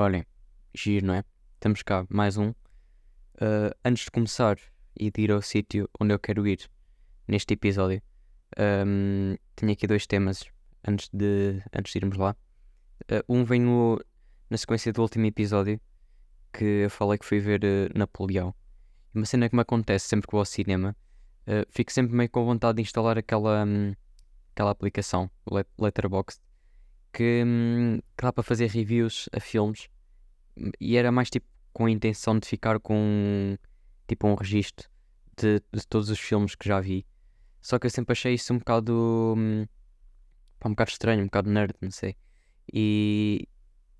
Olhem, giro, não é? Estamos cá, mais um. Uh, antes de começar e de ir ao sítio onde eu quero ir neste episódio, um, tenho aqui dois temas antes de, antes de irmos lá. Uh, um vem no, na sequência do último episódio que eu falei que fui ver uh, Napoleão. Uma cena que me acontece sempre que vou ao cinema, uh, fico sempre meio com vontade de instalar aquela, um, aquela aplicação, Letterboxd, que, um, que dá para fazer reviews a filmes e era mais tipo com a intenção de ficar com tipo um registro de, de todos os filmes que já vi. Só que eu sempre achei isso um bocado um, um bocado estranho, um bocado nerd, não sei. E,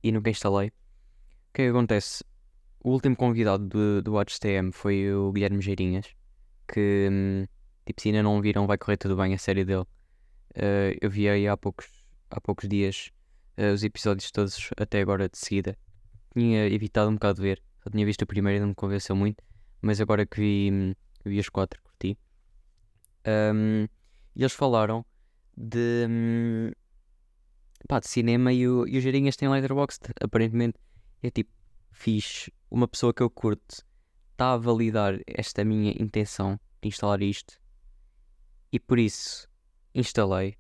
e nunca instalei. O que é que acontece? O último convidado do, do WatchTM foi o Guilherme Geirinhas, que hum, tipo, se ainda não viram, vai correr tudo bem a série dele. Uh, eu vi aí há poucos, há poucos dias uh, os episódios todos até agora de seguida. Tinha evitado um bocado ver, só tinha visto o primeiro e não me convenceu muito, mas agora que vi, vi os quatro, curti. Um, e eles falaram de, hum, pá, de cinema e o, e o Geirinhas tem Letterboxd. Aparentemente é tipo, fiz uma pessoa que eu curto está a validar esta minha intenção de instalar isto e por isso instalei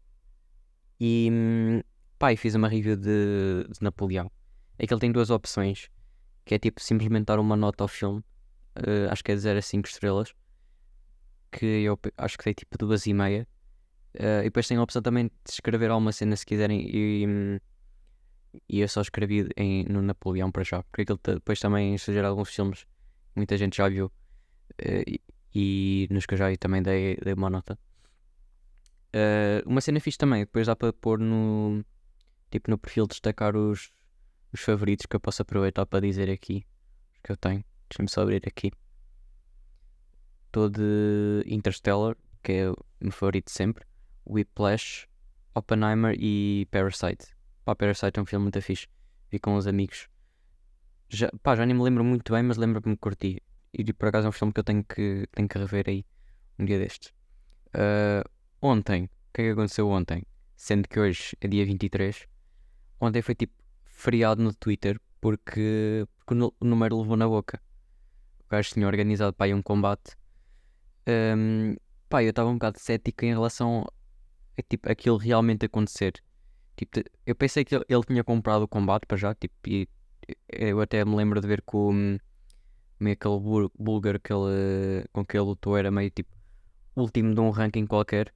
e hum, pá, e fiz uma review de, de Napoleão. É que ele tem duas opções, que é tipo simplesmente dar uma nota ao filme, uh, acho que é de 0 a 5 estrelas, que eu acho que dei tipo duas e meia. Uh, e depois tem a opção também de escrever alguma cena se quiserem e, hum, e eu só escrevi em, no Napoleão para já, porque ele depois também sugere alguns filmes muita gente já viu uh, e, e, nos que eu já vi também dei, dei uma nota. Uh, uma cena fixe também, depois dá para pôr no tipo no perfil destacar os, os favoritos que eu posso aproveitar para dizer aqui que eu tenho. Deixa-me só abrir aqui. Estou de Interstellar, que é o meu favorito sempre. Whiplash, Oppenheimer e Parasite. Pá, Parasite é um filme muito fixe. Vi com os amigos. Já, pá, já nem me lembro muito bem, mas lembro-me que curti. E por acaso é um filme que eu tenho que, tenho que rever aí um dia destes. Uh, ontem, o que é que aconteceu ontem? Sendo que hoje é dia 23. Ontem foi tipo feriado no Twitter porque, porque o número levou na boca. O gajo tinha organizado para aí um combate. Um, pá, eu estava um bocado cético em relação a tipo, aquilo realmente acontecer. Tipo, eu pensei que ele, tinha comprado o combate para já, tipo, e eu até me lembro de ver que o, meio aquele búlgaro que ele, com que ele lutou era meio tipo último de um ranking qualquer.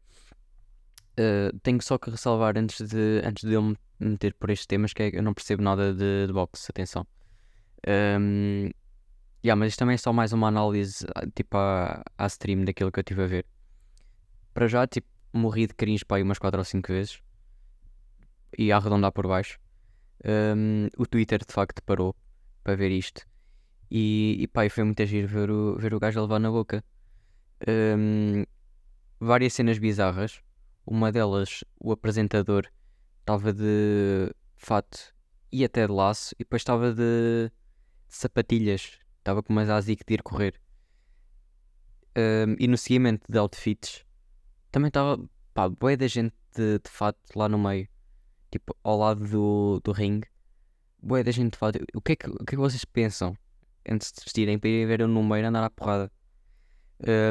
Uh, tenho só que ressalvar antes de, antes de eu me meter por estes temas que é, eu não percebo nada de, de boxe, atenção. Um, yeah, mas isto também é só mais uma análise tipo à, à stream daquilo que eu estive a ver. Para já, tipo, morri de cringe para aí umas 4 ou 5 vezes e a arredondar por baixo. Um, o Twitter de facto parou para ver isto. E, e pá, foi muito agir ver o, ver o gajo levar na boca. Um, várias cenas bizarras. Uma delas, o apresentador estava de fato e até de laço, e depois estava de, de sapatilhas, estava com umas ASIC de ir correr. Um, e no seguimento de outfits também estava, pá, boa da gente de, de fato lá no meio tipo, ao lado do, do ringue, boé da gente fala, o que, é que, o que é que vocês pensam antes de vestirem para ir ver o número andar à porrada?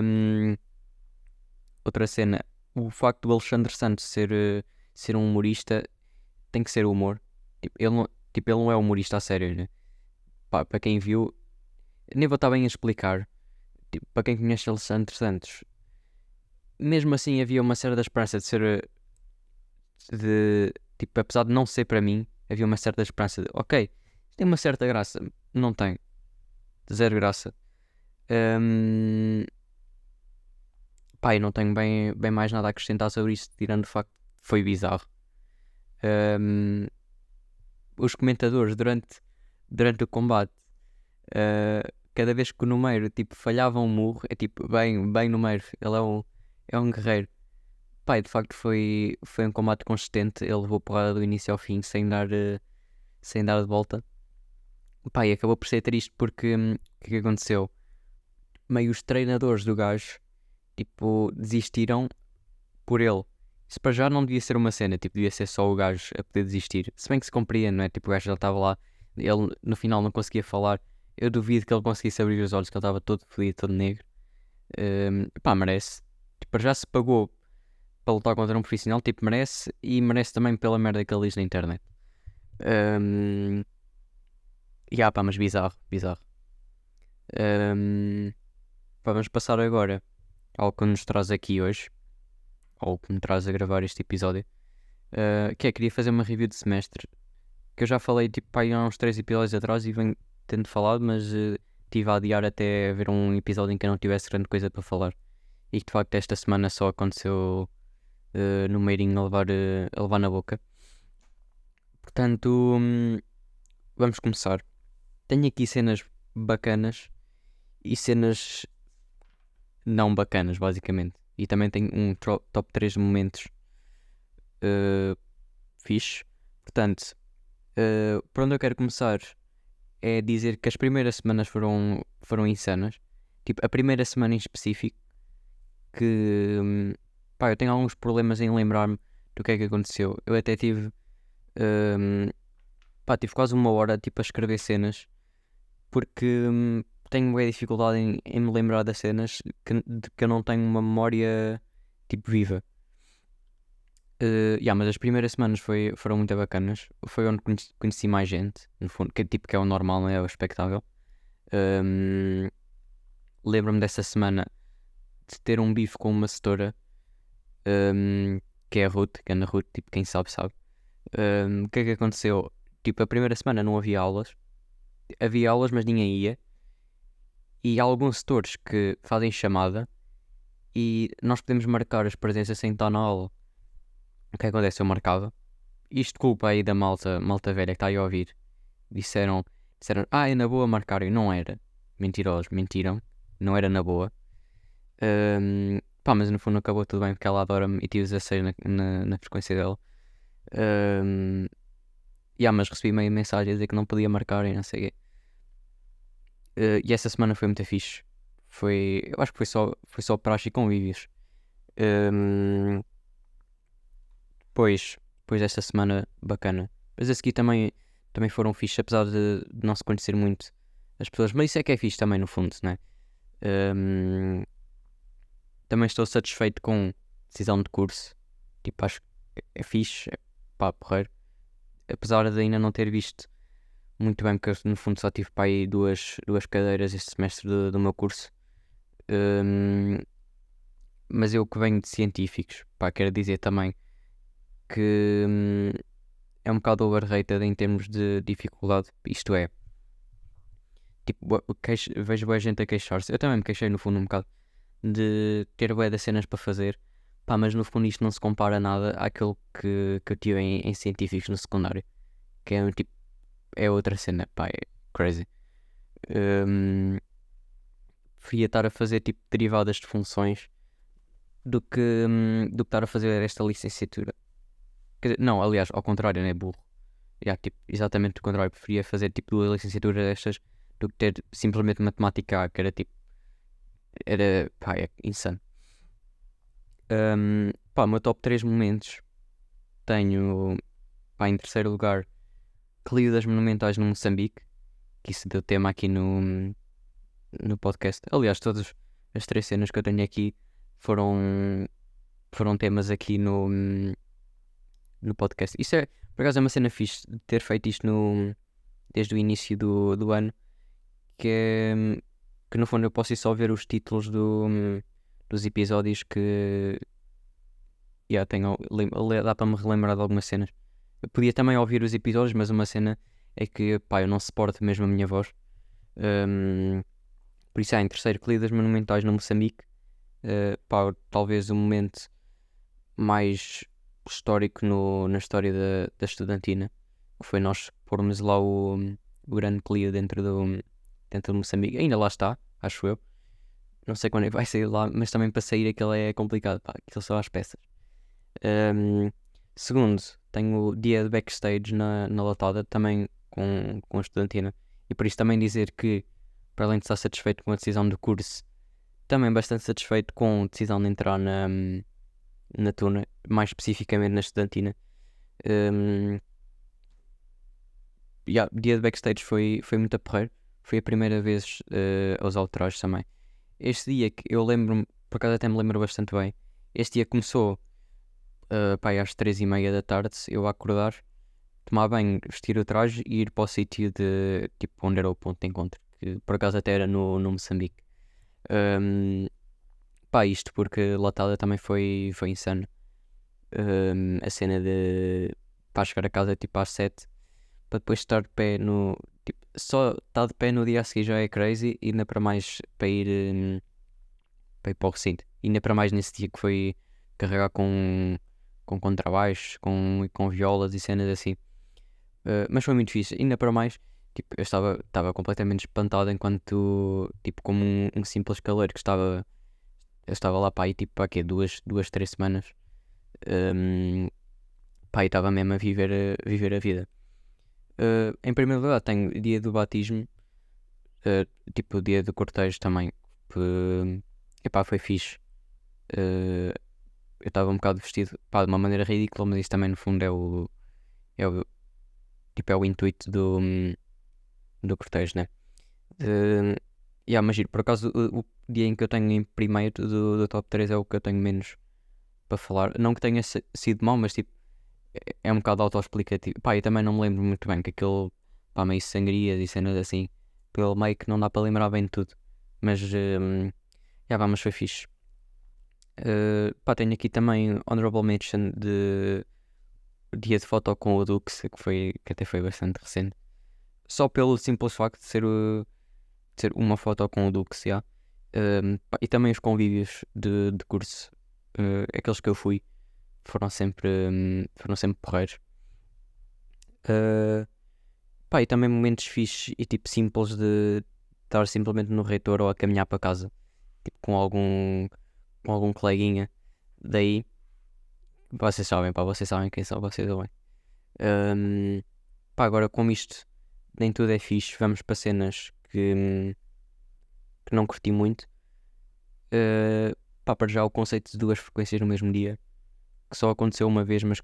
Um, outra cena, o facto do Alexandre Santos ser, uh, ser um humorista tem que ser humor. Tipo, ele não, tipo, ele não é humorista a sério, né? Para quem viu, nem vou estar bem a explicar. Tipo, para quem conhece Alexandre Santos, mesmo assim havia uma certa esperança de ser. Eh, de, Tipo, apesar de não ser para mim, havia uma certa esperança de, ok, tem uma certa graça. Não tem. Zero graça. Um... Pá, eu não tenho bem, bem mais nada a acrescentar sobre isso, tirando o facto que foi bizarro. Um... Os comentadores durante, durante o combate, uh, cada vez que o número tipo, falhava um murro, é tipo, bem, bem número, ele é um, é um guerreiro. Pai, de facto foi, foi um combate consistente. Ele levou porrada do início ao fim sem dar, uh, sem dar de volta. Pai, acabou por ser triste porque hum, o que, que aconteceu? Meio os treinadores do gajo tipo, desistiram por ele. Isso para já não devia ser uma cena, tipo, devia ser só o gajo a poder desistir. Se bem que se compreende, não é? Tipo, o gajo já estava lá Ele no final não conseguia falar. Eu duvido que ele conseguisse abrir os olhos, que ele estava todo fodido, todo negro. Um, pá, merece. Tipo, já se pagou para lutar contra um profissional, tipo, merece. E merece também pela merda que ele diz na internet. Um, e ah, pá, mas bizarro, bizarro. Um, pá, vamos passar agora ao que nos traz aqui hoje, ou que me traz a gravar este episódio. Uh, que é, queria fazer uma review de semestre que eu já falei tipo pá, há uns 3 episódios atrás e venho tendo falado, mas uh, tive a adiar até ver um episódio em que eu não tivesse grande coisa para falar. E que de facto esta semana só aconteceu uh, no meirinho a levar, a levar na boca. Portanto, um, vamos começar. Tenho aqui cenas bacanas e cenas não bacanas, basicamente. E também tenho um top 3 momentos uh, fixe. Portanto, Uh, por onde eu quero começar é dizer que as primeiras semanas foram, foram insanas. Tipo, a primeira semana em específico, que hum, pá, eu tenho alguns problemas em lembrar-me do que é que aconteceu. Eu até tive, um, pá, tive quase uma hora tipo, a escrever cenas, porque um, tenho uma dificuldade em, em, me lembrar das cenas que, de que eu não tenho uma memória tipo viva. Uh, yeah, mas as primeiras semanas foi, foram muito bacanas. Foi onde conheci, conheci mais gente, no fundo, que, tipo, que é o normal, não é? O expectável. Um, Lembro-me dessa semana de ter um bife com uma setora um, que é a Ruth, que é na Ruth, tipo, quem sabe, sabe. Um, o que é que aconteceu? Tipo, a primeira semana não havia aulas, havia aulas, mas ninguém ia. E há alguns setores que fazem chamada e nós podemos marcar as presenças sem estar na aula. O que acontece? Eu marcava. Isto culpa aí da malta, malta velha que está aí a ouvir. Disseram, disseram, ah, é na boa marcar. E não era. Mentirosos, mentiram. Não era na boa. Um, pá, mas no fundo acabou tudo bem porque ela adora-me e tive 16 na, na, na frequência dela. Um, yeah, mas recebi meio mensagem a dizer que não podia marcar e não sei o quê. Uh, e essa semana foi muito fixe. Foi, eu acho que foi só, foi só praxe e convívios. Um, depois, depois desta semana bacana. Mas a seguir também, também foram fixe, apesar de, não se conhecer muito as pessoas. Mas isso é que é fixe também, no fundo, né? Um, também estou satisfeito com decisão de curso. Tipo, acho que é fixe, é pá, porreiro. Apesar de ainda não ter visto muito bem, porque eu, no fundo só tive para aí duas, duas cadeiras este semestre do, do meu curso. Um, mas eu que venho de científicos, pá, quero dizer também que hum, é um bocado overrated em termos de dificuldade. Isto é, tipo, queixo, vejo boa gente a queixar-se. Eu também me queixei no fundo um bocado de ter boa das cenas para fazer. Pá, mas no fundo isto não se compara nada àquilo que, que eu tive em, em científicos no secundário. Que é tipo, é outra cena, pá, é crazy. Um, preferia estar a fazer tipo derivadas de funções do que, um, do que estar a fazer esta licenciatura. Dizer, não, aliás, ao contrário, né? Burro. Yeah, tipo, exatamente o contrário. Preferia fazer tipo duas licenciaturas destas do que ter simplesmente matemática que era tipo. Era. pá, é insano. Um, pá, meu top 3 momentos. Tenho. pá, em terceiro lugar. Clio das Monumentais no Moçambique. Que isso deu tema aqui no. no podcast. Aliás, todas as três cenas que eu tenho aqui foram. foram temas aqui no no podcast. Isso é, por acaso, é uma cena fixe de ter feito isto no, desde o início do, do ano, que é que no fundo eu posso ir só ver os títulos do, dos episódios que yeah, tenho, dá para me relembrar de algumas cenas. Podia também ouvir os episódios, mas uma cena é que pá, eu não suporto mesmo a minha voz. Um, por isso, é em terceiro, Colidas Monumentais no Moçambique. Uh, pá, talvez o momento mais histórico no, na história da, da estudantina, foi nós pormos lá o, o grande Clio dentro do, dentro do Moçambique. Ainda lá está, acho eu. Não sei quando é que vai sair lá, mas também para sair aquilo é complicado, pá, aquilo só as peças. Um, segundo, tenho dia de backstage na, na latada, também com, com a estudantina. E por isso também dizer que, para além de estar satisfeito com a decisão do curso, também bastante satisfeito com a decisão de entrar na, na Tuna, mais especificamente na Estudantina. Um, yeah, dia de backstage foi, foi muito a porrer. Foi a primeira vez uh, a usar o traje também. Este dia que eu lembro-me, por acaso até me lembro bastante bem. Este dia começou uh, às três e meia da tarde, eu a acordar, tomar banho, vestir o traje e ir para o sítio de tipo onde era o ponto de encontro, que por acaso até era no, no Moçambique. Um, pá, isto porque Latada também foi, foi insano. Um, a cena de para chegar a casa tipo às 7 para depois estar de pé no. Tipo, só estar de pé no dia a seguir já é crazy, ainda para mais para ir, um, para ir para o recinto. Ainda para mais nesse dia que foi carregar com, com contrabaixo, com, com violas e cenas assim. Uh, mas foi muito difícil, ainda para mais. Tipo, eu estava, estava completamente espantado enquanto, tipo, como um, um simples calor que estava, eu estava lá para aí, tipo, para quê? Duas, duas, três semanas. Um, pá, e estava mesmo a viver, a viver a vida. Uh, em primeiro lugar, tenho o dia do batismo, uh, tipo o dia do cortejo também. Que, epá, foi fixe. Eu estava um bocado vestido pá, de uma maneira ridícula, mas isso também no fundo é o, é o, tipo, é o intuito do, do cortejo, né? Uh, yeah, mas por acaso o, o, dia em que eu tenho em primeiro do, do top 3 é o que eu tenho menos para falar. Não que tenha sido mau, mas tipo é um bocado autoexplicativo. Pá, eu também não me lembro muito bem que aquilo, pá, meio sangrias e cenas assim, pelo meio que não dá para lembrar bem de tudo. Mas, um, já vamos, foi fixe. Uh, pá, tenho aqui também Honorable Mention de dia de foto com o Dux, que, foi, que até foi bastante recente. Só pelo simples facto de ser, uh, de ser uma foto com o Dux, já. Uh, pá, e também os convívios de, de curso, uh, aqueles que eu fui foram sempre, hum, foram sempre porreiros. Uh, pá, e também momentos fixes e tipo simples de estar simplesmente no reitor ou a caminhar para casa, tipo com algum, com algum coleguinha. Daí, vocês sabem, pá, vocês sabem quem são vocês bem. Um, pá, agora como isto nem tudo é fixe, vamos para cenas que, que não curti muito. Uh, pá, para já o conceito de duas frequências no mesmo dia que só aconteceu uma vez, mas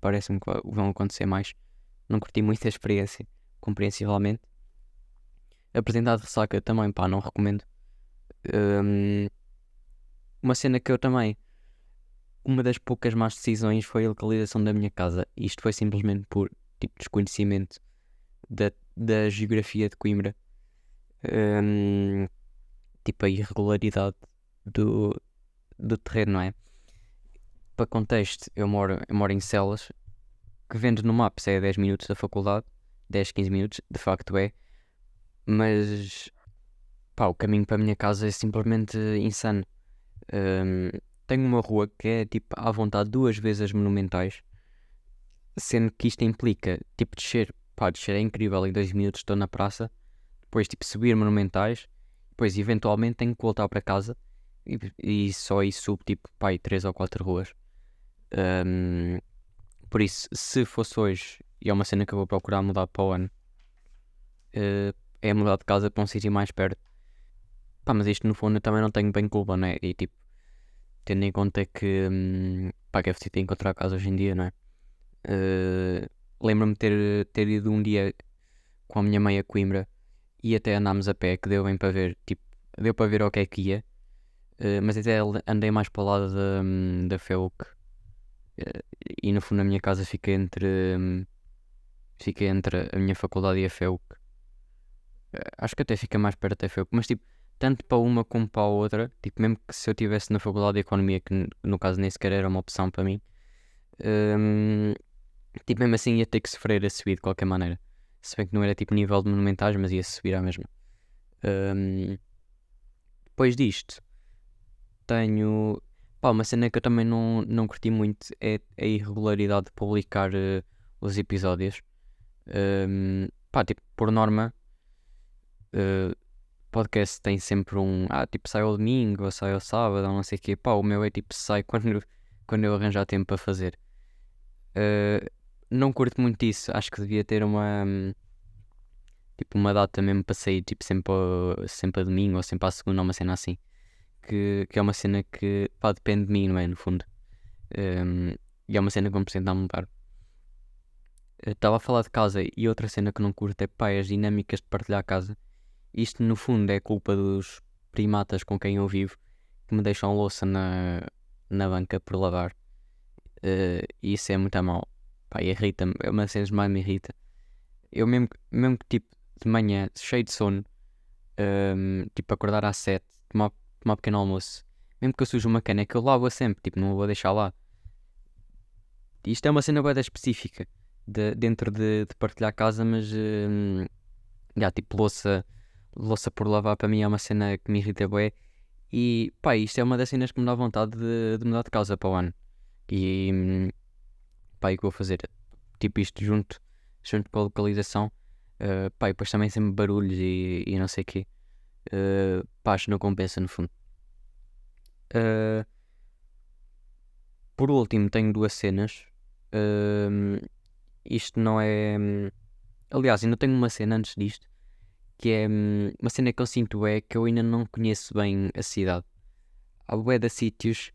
parece-me que vão acontecer mais. Não curti muito a experiência, compreensivelmente. Apresentar de ressaca também, pá, não recomendo. Um, uma cena que eu também. Uma das poucas más decisões foi a localização da minha casa. Isto foi simplesmente por tipo desconhecimento da, da geografia de Coimbra. Um, tipo a irregularidade do, do terreno, não é? para contexto, eu moro, eu moro em Celas, que vendo no Maps é 10 minutos da faculdade, 10, 15 minutos, de facto é, mas pá, o caminho para a minha casa é simplesmente insano. Um, tenho uma rua que é tipo à vontade duas vezes as monumentais, sendo que isto implica tipo descer, pá, descer é incrível, em 2 minutos estou na praça, depois tipo subir monumentais, depois eventualmente tenho que voltar para casa e, e só aí subo tipo pá, 3 ou 4 ruas. Um, por isso, se fosse hoje, e é uma cena que eu vou procurar mudar para o ano, uh, é mudar de casa para um sítio mais perto. Pá, mas isto no fundo eu também não tenho bem culpa, né? E tipo, tendo em conta que, um, pá, que é preciso encontrar casa hoje em dia, não é? Uh, Lembro-me de ter, ter ido um dia com a minha mãe a Coimbra e até andámos a pé, que deu bem para ver, tipo, deu para ver o que é que ia. Uh, mas até andei mais para o lado da, hum, da FEUC e no fundo a minha casa fica entre hum, fica entre a minha faculdade e a FEUC. Eh, acho que até fica mais perto da FEUC, mas tipo, tanto para uma como para a outra, tipo, mesmo que se eu estivesse na faculdade de Economia, que no caso nem sequer era uma opção para mim, um, tipo, mesmo assim ia ter que sofrer a subir de qualquer maneira. Se bem que não era tipo nível de monumentais, mas ia subir à mesma. Um, depois disto, tenho Pá, uma cena que eu também não, não curti muito é a irregularidade de publicar uh, os episódios. Um, pá, tipo, por norma, uh, podcast tem sempre um. Ah, tipo, sai ao domingo, ou sai ao sábado, ou não sei o quê. Pá, o meu é tipo, sai quando, quando eu arranjar tempo para fazer. Uh, não curto muito isso. Acho que devia ter uma. Um, tipo, uma data mesmo para sair, tipo, sempre, sempre a domingo ou sempre à segunda, uma cena assim que, que é uma cena que pá, depende de mim, não é? No fundo. Um, e é uma cena que vamos tentar mudar. Estava a falar de casa e outra cena que não curto é pá, as dinâmicas de partilhar a casa. Isto no fundo é culpa dos primatas com quem eu vivo que me deixam louça na, na banca por lavar. Uh, isso é muito mal. Pá, irrita-me. É uma das cenas que mais me irrita. Eu mesmo, mesmo que tipo de manhã, cheio de sono, um, tipo acordar às 7, tomar, tomar pequeno almoço, mesmo que eu sujo uma caneca, eu lavo-a sempre, tipo, não vou deixar lá. Isto é uma cena bem específica de, dentro de, de partilhar casa, mas um, já, tipo, louça, louça por lavar para mim é uma cena que me irrita bem. E pá, isto é uma das cenas que me dá vontade de, de mudar de casa para o ano. E hum, pá, e que vou fazer? Tipo, isto junto, junto com a localização. Uh, pá, e depois também sempre barulhos e, e não sei o quê. Uh, pá, acho que não compensa no fundo. Uh, por último, tenho duas cenas. Uh, isto não é. Aliás, ainda tenho uma cena antes disto. Que é uma cena que eu sinto é que eu ainda não conheço bem a cidade. Há bué de sítios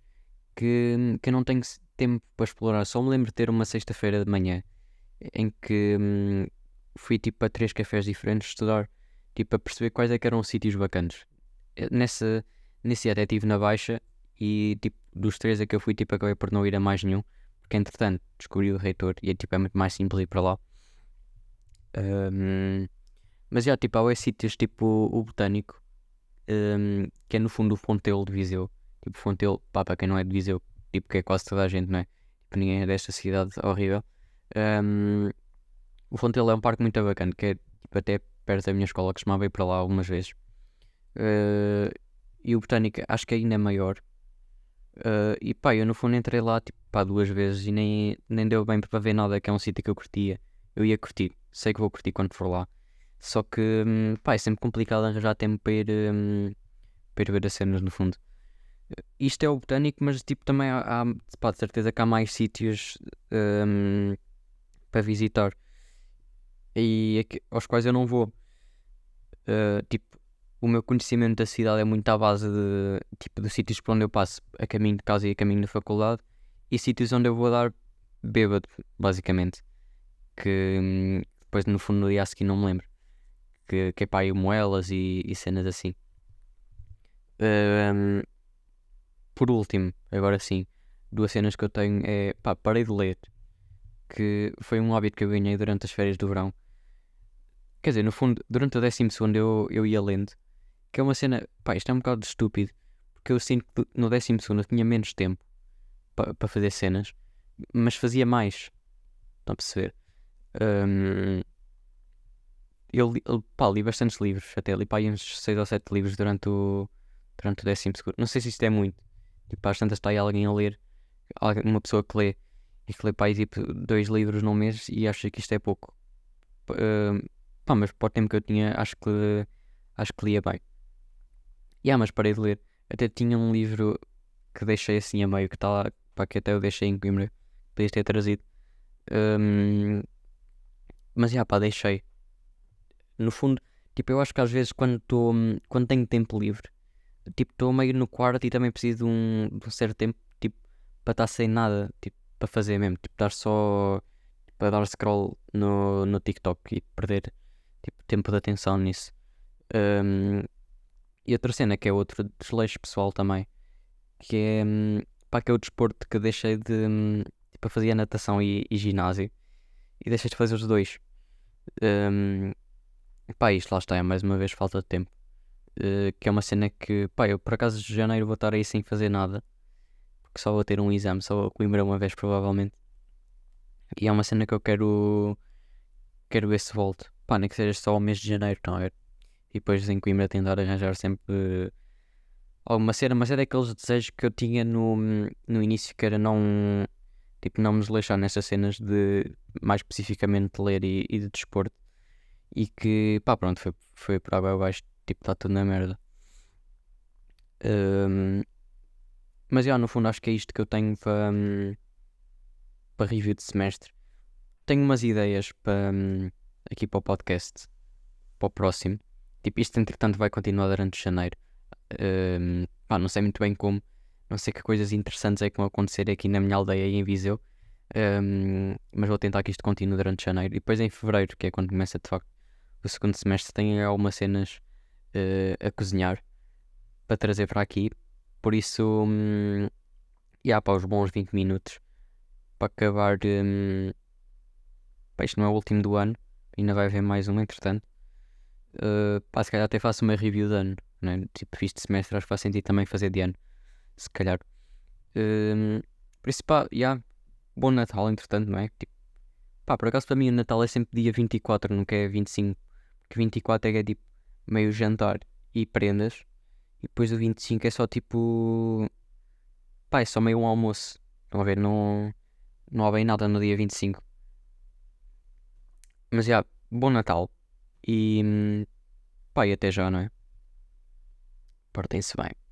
que, que eu não tenho tempo para explorar. Só me lembro de ter uma sexta-feira de manhã em que hum, fui tipo a três cafés diferentes estudar, tipo a perceber quais é eram sítios bacanas. Nessa, nesse até estive na Baixa e tipo dos três a que eu fui tipo acabei por não ir a mais nenhum porque entretanto descobri o reitor e é, tipo, é muito mais simples ir para lá. Um, mas já, tipo, há sítios tipo o Botânico, um, que é no fundo o Fontelo de Viseu. Tipo, Fontelo, pá, para quem não é de Viseu, tipo, que é quase toda a gente, não é? Tipo, ninguém é desta cidade horrível. Um, o Fontelo é um parque muito bacana, que é tipo, até perto da minha escola, costumava ir para lá algumas vezes. Uh, e o Botânico acho que ainda é maior, Uh, e pá, eu no fundo entrei lá tipo, pá, duas vezes e nem, nem deu bem para ver nada, que é um sítio que eu curtia. Eu ia curtir, sei que vou curtir quando for lá. Só que hum, pá, é sempre complicado arranjar tempo para ir, um, para ir ver as cenas no fundo. Isto é o botânico, mas tipo também há, pá, de certeza que há mais sítios um, para visitar e aqui, aos quais eu não vou. Uh, tipo, o meu conhecimento da cidade é muito à base de, tipo, de sítios por onde eu passo a caminho de casa e a caminho da faculdade e sítios onde eu vou dar bêbado, basicamente. Que hum, depois no fundo no dia a seguir não me lembro. Que, que é pá, moelas e, e cenas assim. Um, por último, agora sim, duas cenas que eu tenho é pá, parei de ler. Que foi um hábito que eu ganhei durante as férias do verão. Quer dizer, no fundo, durante décimo segundo eu, eu ia lendo que é uma cena, pá, isto é um bocado estúpido, porque eu sinto que no décimo segundo eu tinha menos tempo para pa fazer cenas, mas fazia mais. Estão a perceber? Um, eu, li, pá, li bastantes livros, até li pá, uns 6 ou 7 livros durante o, durante o décimo segundo. Não sei se isto é muito. Tipo, às tantas está aí alguém a ler, uma pessoa que lê e que lê pá, tipo dois livros num mês e acha que isto é pouco. Uh, pá, mas para o tempo que eu tinha, acho que acho que lia bem. Yeah, mas parei de ler. Até tinha um livro que deixei assim a meio, que está lá, para que até eu deixei em Coimbra. Podias ter trazido. Um, mas já, pá, deixei. No fundo, tipo, eu acho que às vezes quando estou, quando tenho tempo livre, tipo, estou meio no quarto e também preciso de um, de um certo tempo, tipo, para estar sem nada, tipo, para fazer mesmo. Tipo, estar só, para tipo, dar scroll no, no TikTok e perder, tipo, tempo de atenção nisso. Um, e outra cena que é outro desleixo pessoal também, que é hum, pá, que é o desporto que deixei de. Hum, tipo, fazia natação e, e ginásio e deixei de fazer os dois. Um, pá, isto lá está, é mais uma vez falta de tempo. Uh, que é uma cena que, pá, eu por acaso de janeiro vou estar aí sem fazer nada, porque só vou ter um exame, só vou Coimbra uma vez provavelmente. E é uma cena que eu quero. Quero ver se volto. Pá, nem que seja só o mês de janeiro, não é? e depois em Coimbra tentar arranjar sempre alguma cena, mas é daqueles desejos que eu tinha no, no início que era não tipo não me desleixar nessas cenas de mais especificamente de ler e, e de desporto e que pá pronto foi, foi por água abaixo tipo está tudo na merda um, mas já no fundo acho que é isto que eu tenho para um, para review de semestre tenho umas ideias para um, aqui para o podcast para o próximo Tipo, isto entretanto vai continuar durante janeiro. Um, pá, não sei muito bem como. Não sei que coisas interessantes é que vão acontecer aqui na minha aldeia em Viseu. Um, mas vou tentar que isto continue durante janeiro. E depois em fevereiro, que é quando começa de facto o segundo semestre, tem algumas cenas uh, a cozinhar para trazer para aqui. Por isso, um, já para os bons 20 minutos para acabar. Um, pá, isto não é o último do ano, ainda vai haver mais um, entretanto. Uh, pá, se calhar até faço uma review de ano, né? tipo, fiz de semestre, acho que faz sentido também fazer de ano, se calhar. Um, por isso, pá, yeah, bom Natal, entretanto, não é? Tipo, pá, por acaso para mim o Natal é sempre dia 24, nunca é 25, porque 24 é, é tipo meio jantar e prendas, e depois o 25 é só tipo, pá, é só meio um almoço. Estão a ver, não, não há bem nada no dia 25. Mas já, bom Natal. E pá, e até já, não é? Portem-se bem.